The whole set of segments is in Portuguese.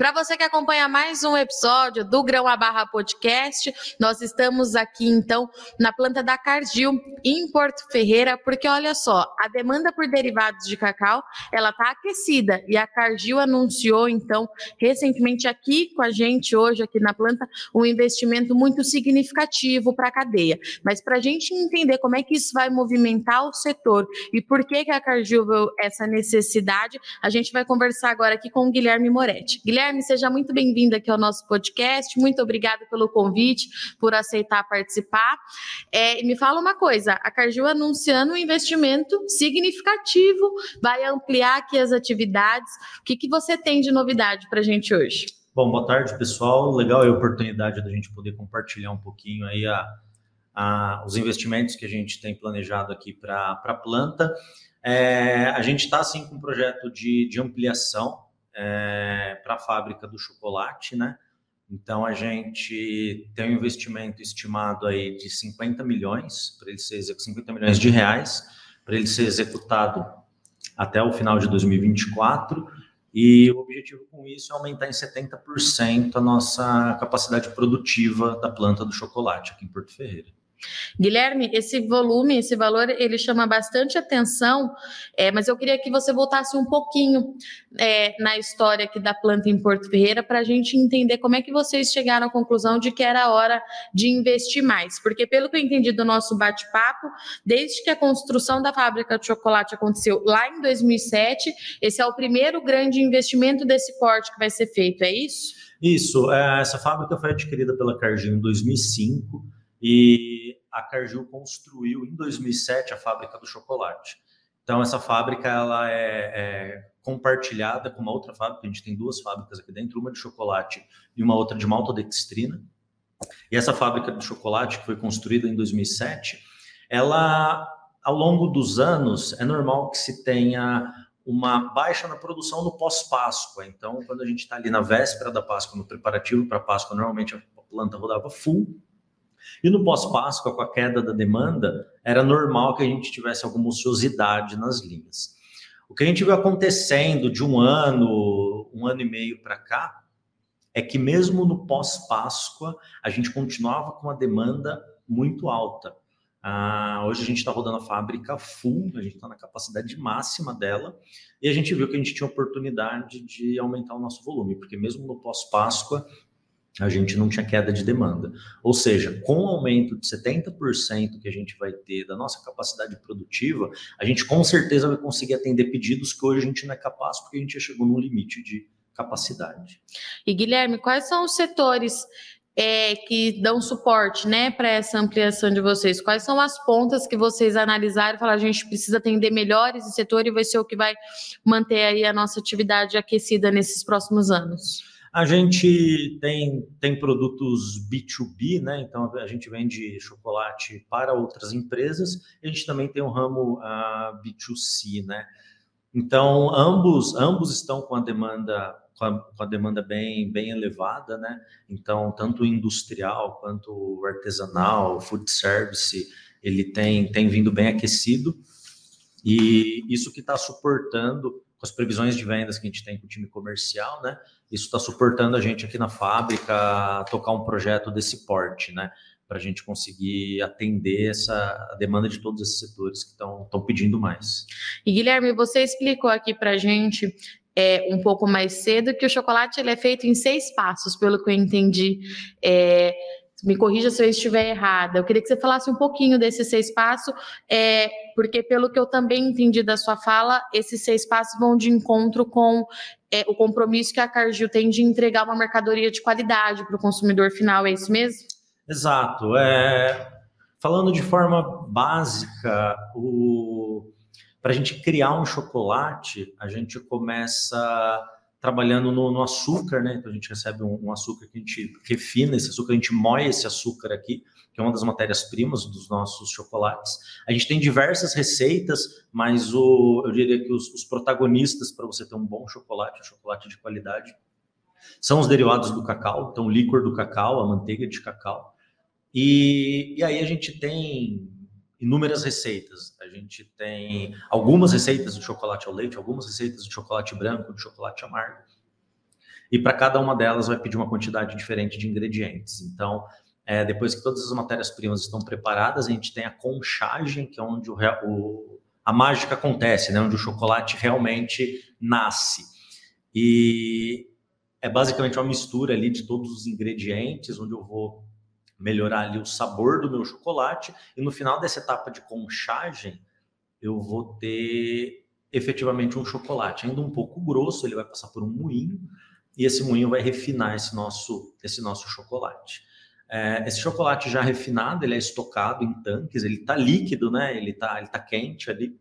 para você que acompanha mais um episódio do Grão a Barra Podcast, nós estamos aqui então na planta da Cargill, em Porto Ferreira, porque olha só, a demanda por derivados de cacau, ela tá aquecida e a Cargill anunciou então recentemente aqui com a gente hoje aqui na planta um investimento muito significativo para a cadeia. Mas para a gente entender como é que isso vai movimentar o setor e por que que a Cargill viu essa necessidade, a gente vai conversar agora aqui com o Guilherme Moretti. Guilherme, seja muito bem-vindo aqui ao nosso podcast. Muito obrigada pelo convite, por aceitar participar. É, me fala uma coisa: a Cargill anunciando um investimento significativo, vai ampliar aqui as atividades. O que, que você tem de novidade para a gente hoje? Bom, boa tarde, pessoal. Legal a oportunidade da gente poder compartilhar um pouquinho aí a, a, os investimentos que a gente tem planejado aqui para a planta. É, a gente está, assim, com um projeto de, de ampliação é, para a fábrica do chocolate, né? Então, a gente tem um investimento estimado aí de 50 milhões, para ele ser 50 milhões de reais, para ele ser executado até o final de 2024. E o objetivo com isso é aumentar em 70% a nossa capacidade produtiva da planta do chocolate aqui em Porto Ferreira. Guilherme, esse volume, esse valor, ele chama bastante atenção, é, mas eu queria que você voltasse um pouquinho é, na história aqui da planta em Porto Ferreira para a gente entender como é que vocês chegaram à conclusão de que era hora de investir mais. Porque, pelo que eu entendi do nosso bate-papo, desde que a construção da fábrica de chocolate aconteceu lá em 2007, esse é o primeiro grande investimento desse porte que vai ser feito, é isso? Isso, é, essa fábrica foi adquirida pela Cargill em 2005 e a Cargill construiu em 2007 a fábrica do chocolate. Então essa fábrica ela é, é, compartilhada com uma outra fábrica. A gente tem duas fábricas aqui dentro, uma de chocolate e uma outra de maltodextrina. E essa fábrica de chocolate que foi construída em 2007, ela ao longo dos anos é normal que se tenha uma baixa na produção no pós-Páscoa. Então, quando a gente está ali na véspera da Páscoa, no preparativo para a Páscoa, normalmente a planta rodava full e no pós-Páscoa, com a queda da demanda, era normal que a gente tivesse alguma ociosidade nas linhas. O que a gente viu acontecendo de um ano, um ano e meio para cá, é que mesmo no pós-Páscoa, a gente continuava com uma demanda muito alta. Ah, hoje a gente está rodando a fábrica full, a gente está na capacidade máxima dela, e a gente viu que a gente tinha oportunidade de aumentar o nosso volume, porque mesmo no pós-Páscoa, a gente não tinha queda de demanda. Ou seja, com o aumento de 70% que a gente vai ter da nossa capacidade produtiva, a gente com certeza vai conseguir atender pedidos que hoje a gente não é capaz, porque a gente já chegou no limite de capacidade. E Guilherme, quais são os setores é, que dão suporte né, para essa ampliação de vocês? Quais são as pontas que vocês analisaram e falaram, a gente precisa atender melhor esse setor e vai ser o que vai manter aí a nossa atividade aquecida nesses próximos anos? A gente tem, tem produtos B2B, né? Então a gente vende chocolate para outras empresas. A gente também tem um ramo uh, ah, B2C, né? Então ambos ambos estão com a demanda com a, com a, demanda bem bem elevada, né? Então tanto industrial quanto artesanal, food service, ele tem tem vindo bem aquecido e isso que está suportando com as previsões de vendas que a gente tem com o time comercial, né? Isso está suportando a gente aqui na fábrica tocar um projeto desse porte, né? Para a gente conseguir atender essa demanda de todos esses setores que estão pedindo mais. E Guilherme, você explicou aqui para a gente é, um pouco mais cedo que o chocolate ele é feito em seis passos, pelo que eu entendi. É, me corrija se eu estiver errada. Eu queria que você falasse um pouquinho desses seis passos, é, porque pelo que eu também entendi da sua fala, esses seis passos vão de encontro com é, o compromisso que a Cargill tem de entregar uma mercadoria de qualidade para o consumidor final, é isso mesmo? Exato. É, falando de forma básica, para a gente criar um chocolate, a gente começa trabalhando no, no, açúcar, né? Então a gente recebe um, um, açúcar que a gente refina esse açúcar, a gente moe esse açúcar aqui, que é uma das matérias-primas dos nossos chocolates. A gente tem diversas receitas, mas o, eu diria que os, os protagonistas para você ter um bom chocolate, um chocolate de qualidade, são os derivados do cacau, então o líquor do cacau, a manteiga de cacau. E, e aí a gente tem inúmeras receitas. A gente tem algumas receitas de chocolate ao leite, algumas receitas de chocolate branco, de chocolate amargo. e para cada uma delas vai pedir uma quantidade diferente de ingredientes. Então, é, depois que todas as matérias-primas estão preparadas, a gente tem a conchagem, que é onde o, o, a mágica acontece, né? onde o chocolate realmente nasce. E é basicamente uma mistura ali de todos os ingredientes, onde eu vou melhorar ali o sabor do meu chocolate, e no final dessa etapa de conchagem, eu vou ter efetivamente um chocolate ainda um pouco grosso, ele vai passar por um moinho, e esse moinho vai refinar esse nosso, esse nosso chocolate. É, esse chocolate já refinado, ele é estocado em tanques, ele está líquido, né? Ele está ele tá quente ali.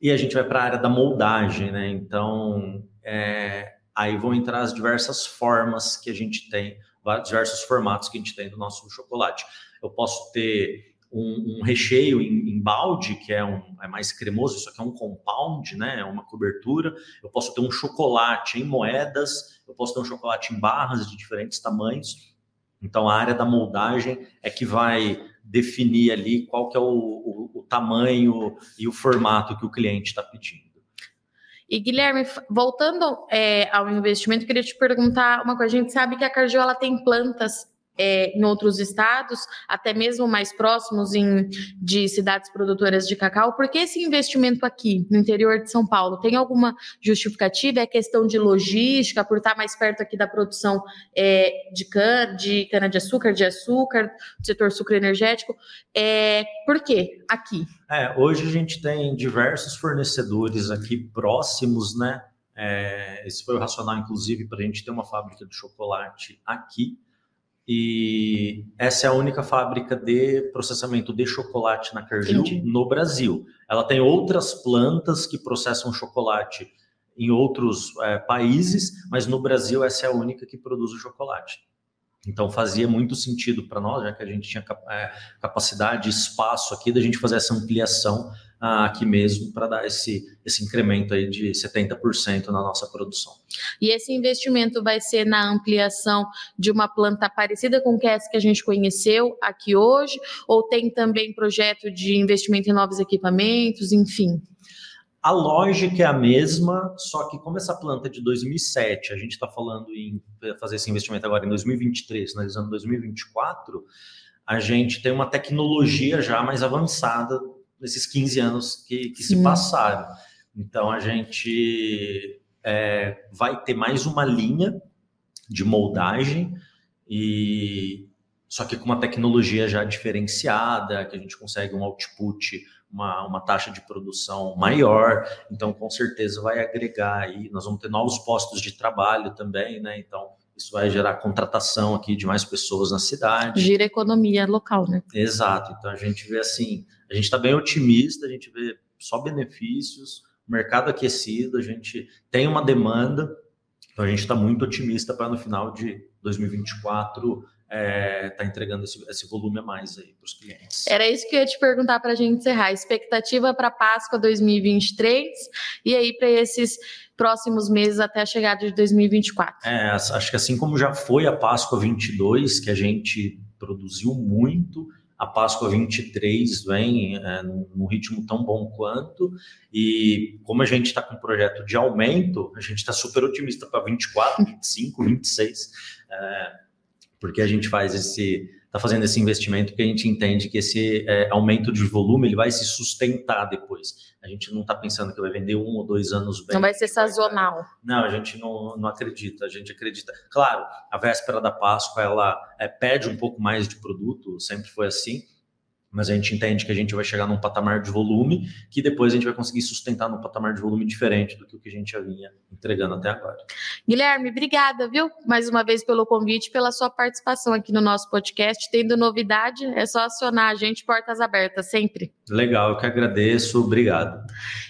E a gente vai para a área da moldagem, né? Então, é, aí vão entrar as diversas formas que a gente tem, diversos formatos que a gente tem do nosso chocolate. Eu posso ter um, um recheio em, em, balde, que é, um, é mais cremoso, isso aqui é um compound, né? É uma cobertura. Eu posso ter um chocolate em moedas, eu posso ter um chocolate em barras de diferentes tamanhos. Então, a área da moldagem é que vai definir ali qual que é o, o, o tamanho e o formato que o cliente está pedindo. E Guilherme, voltando é, ao investimento, queria te perguntar uma coisa. A gente sabe que a Cargill ela tem plantas é, em outros estados, até mesmo mais próximos em, de cidades produtoras de cacau, por que esse investimento aqui no interior de São Paulo tem alguma justificativa? É questão de logística, por estar mais perto aqui da produção é, de, cana, de cana-de-açúcar, de açúcar, do setor sucro energético. É, por que aqui? É, hoje a gente tem diversos fornecedores aqui próximos, né? É, esse foi o racional, inclusive, para a gente ter uma fábrica de chocolate aqui. E essa é a única fábrica de processamento de chocolate na Cargill no Brasil. Ela tem outras plantas que processam chocolate em outros é, países, mas no Brasil essa é a única que produz o chocolate. Então fazia muito sentido para nós, já que a gente tinha é, capacidade, espaço aqui, da gente fazer essa ampliação aqui mesmo para dar esse, esse incremento aí de 70% na nossa produção. E esse investimento vai ser na ampliação de uma planta parecida com essa que a gente conheceu aqui hoje, ou tem também projeto de investimento em novos equipamentos, enfim? A lógica é a mesma, só que como essa planta é de 2007, a gente está falando em fazer esse investimento agora em 2023, finalizando 2024, a gente tem uma tecnologia já mais avançada nesses 15 anos que, que se passaram. Então, a gente é, vai ter mais uma linha de moldagem e só que com uma tecnologia já diferenciada, que a gente consegue um output, uma, uma taxa de produção maior, então com certeza vai agregar aí, nós vamos ter novos postos de trabalho também, né? Então isso vai gerar contratação aqui de mais pessoas na cidade. Gira economia local, né? Exato. Então a gente vê assim, a gente está bem otimista, a gente vê só benefícios, mercado aquecido, a gente tem uma demanda, então a gente está muito otimista para no final de 2024 é, tá entregando esse, esse, volume a mais aí para os clientes. Era isso que eu ia te perguntar para a gente encerrar. Expectativa para Páscoa 2023 e aí para esses próximos meses até a chegada de 2024. É, acho que assim como já foi a Páscoa 22, que a gente produziu muito, a Páscoa 23 vem é, num ritmo tão bom quanto, e como a gente está com um projeto de aumento, a gente está super otimista para 24, 25, 26, é, porque a gente faz esse está fazendo esse investimento porque a gente entende que esse é, aumento de volume ele vai se sustentar depois. A gente não está pensando que vai vender um ou dois anos bem. Não vai ser sazonal. Não, a gente não, não acredita. A gente acredita. Claro, a véspera da Páscoa ela é, pede um pouco mais de produto, sempre foi assim mas a gente entende que a gente vai chegar num patamar de volume que depois a gente vai conseguir sustentar num patamar de volume diferente do que o que a gente já vinha entregando até agora. Guilherme, obrigada, viu? Mais uma vez pelo convite, pela sua participação aqui no nosso podcast. Tendo novidade, é só acionar a gente, portas abertas, sempre. Legal, eu que agradeço, obrigado.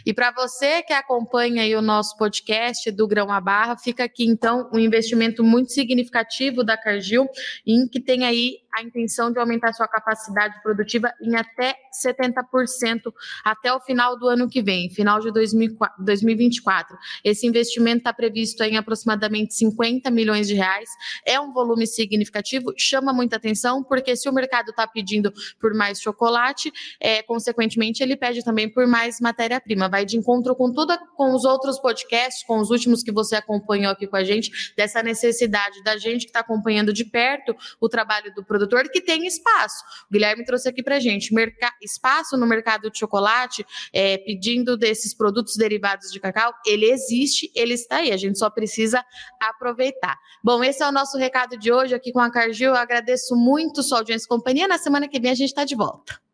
E para você que acompanha aí o nosso podcast do Grão a Barra, fica aqui então um investimento muito significativo da Cargill, em que tem aí a intenção de aumentar sua capacidade produtiva em até 70% até o final do ano que vem, final de 2024. Esse investimento está previsto em aproximadamente 50 milhões de reais. É um volume significativo, chama muita atenção, porque se o mercado está pedindo por mais chocolate, é, consequentemente, ele pede também por mais matéria-prima. Vai de encontro com tudo, com os outros podcasts, com os últimos que você acompanhou aqui com a gente, dessa necessidade da gente que está acompanhando de perto o trabalho do produtor, que tem espaço. O Guilherme trouxe aqui para gente espaço no mercado de chocolate, é, pedindo desses produtos derivados de cacau, ele existe, ele está aí, a gente só precisa aproveitar. Bom, esse é o nosso recado de hoje aqui com a Cargill. Eu agradeço muito sua audiência e companhia. Na semana que vem a gente está de volta.